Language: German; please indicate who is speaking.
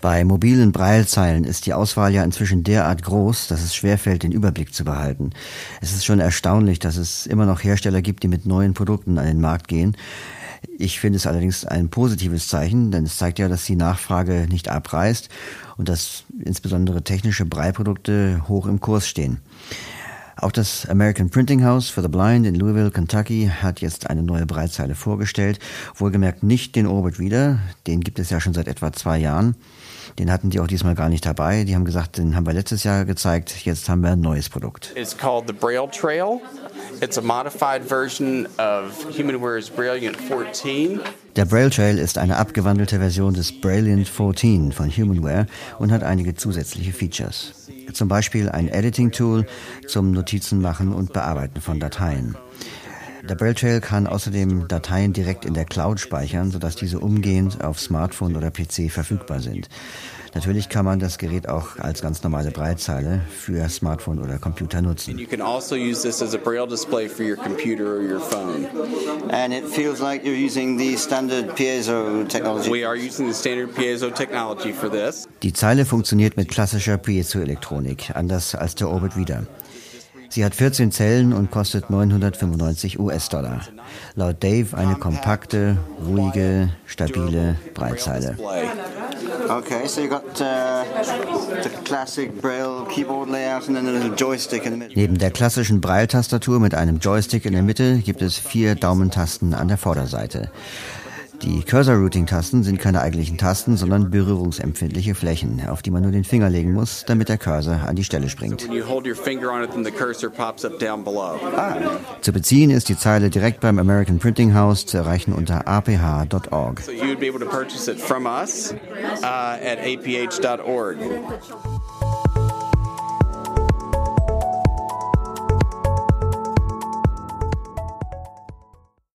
Speaker 1: Bei mobilen Braillezeilen ist die Auswahl ja inzwischen derart groß, dass es schwerfällt, den Überblick zu behalten. Es ist schon erstaunlich, dass es immer noch Hersteller gibt, die mit neuen Produkten an den Markt gehen. Ich finde es allerdings ein positives Zeichen, denn es zeigt ja, dass die Nachfrage nicht abreißt und dass insbesondere technische Breiprodukte hoch im Kurs stehen. Auch das American Printing House for the Blind in Louisville, Kentucky hat jetzt eine neue Breitzeile vorgestellt. Wohlgemerkt nicht den Orbit wieder, den gibt es ja schon seit etwa zwei Jahren. Den hatten die auch diesmal gar nicht dabei. Die haben gesagt, den haben wir letztes Jahr gezeigt, jetzt haben wir ein neues Produkt.
Speaker 2: It's called the Braille Trail. It's a modified version of Humanware's Brilliant 14.
Speaker 1: Der Braille Trail ist eine abgewandelte Version des Brilliant 14 von Humanware und hat einige zusätzliche Features. Zum Beispiel ein Editing-Tool zum Notizen machen und bearbeiten von Dateien. Der Braille Trail kann außerdem Dateien direkt in der Cloud speichern, sodass diese umgehend auf Smartphone oder PC verfügbar sind. Natürlich kann man das Gerät auch als ganz normale Breitzeile für Smartphone oder Computer nutzen.
Speaker 2: You can also use this as a Braille display for your computer or your phone.
Speaker 1: And it feels like you're using the standard piezo technology.
Speaker 2: We are using the standard piezo technology for this.
Speaker 1: Die Zeile funktioniert mit klassischer Piezoelektronik, anders als der Orbit wieder. Sie hat 14 Zellen und kostet 995 US-Dollar. Laut Dave eine kompakte, ruhige, stabile Breitzeile.
Speaker 3: Okay, so you got uh, the classic Braille keyboard layout and then a little joystick in the middle.
Speaker 1: Neben der klassischen Braille-Tastatur mit einem Joystick in der Mitte gibt es vier Daumentasten an der Vorderseite. Die Cursor-Routing-Tasten sind keine eigentlichen Tasten, sondern berührungsempfindliche Flächen, auf die man nur den Finger legen muss, damit der Cursor an die Stelle springt.
Speaker 2: Below.
Speaker 1: Zu beziehen ist die Zeile direkt beim American Printing House zu erreichen unter aph.org.
Speaker 2: So you would be able to purchase it from us uh, at aph.org.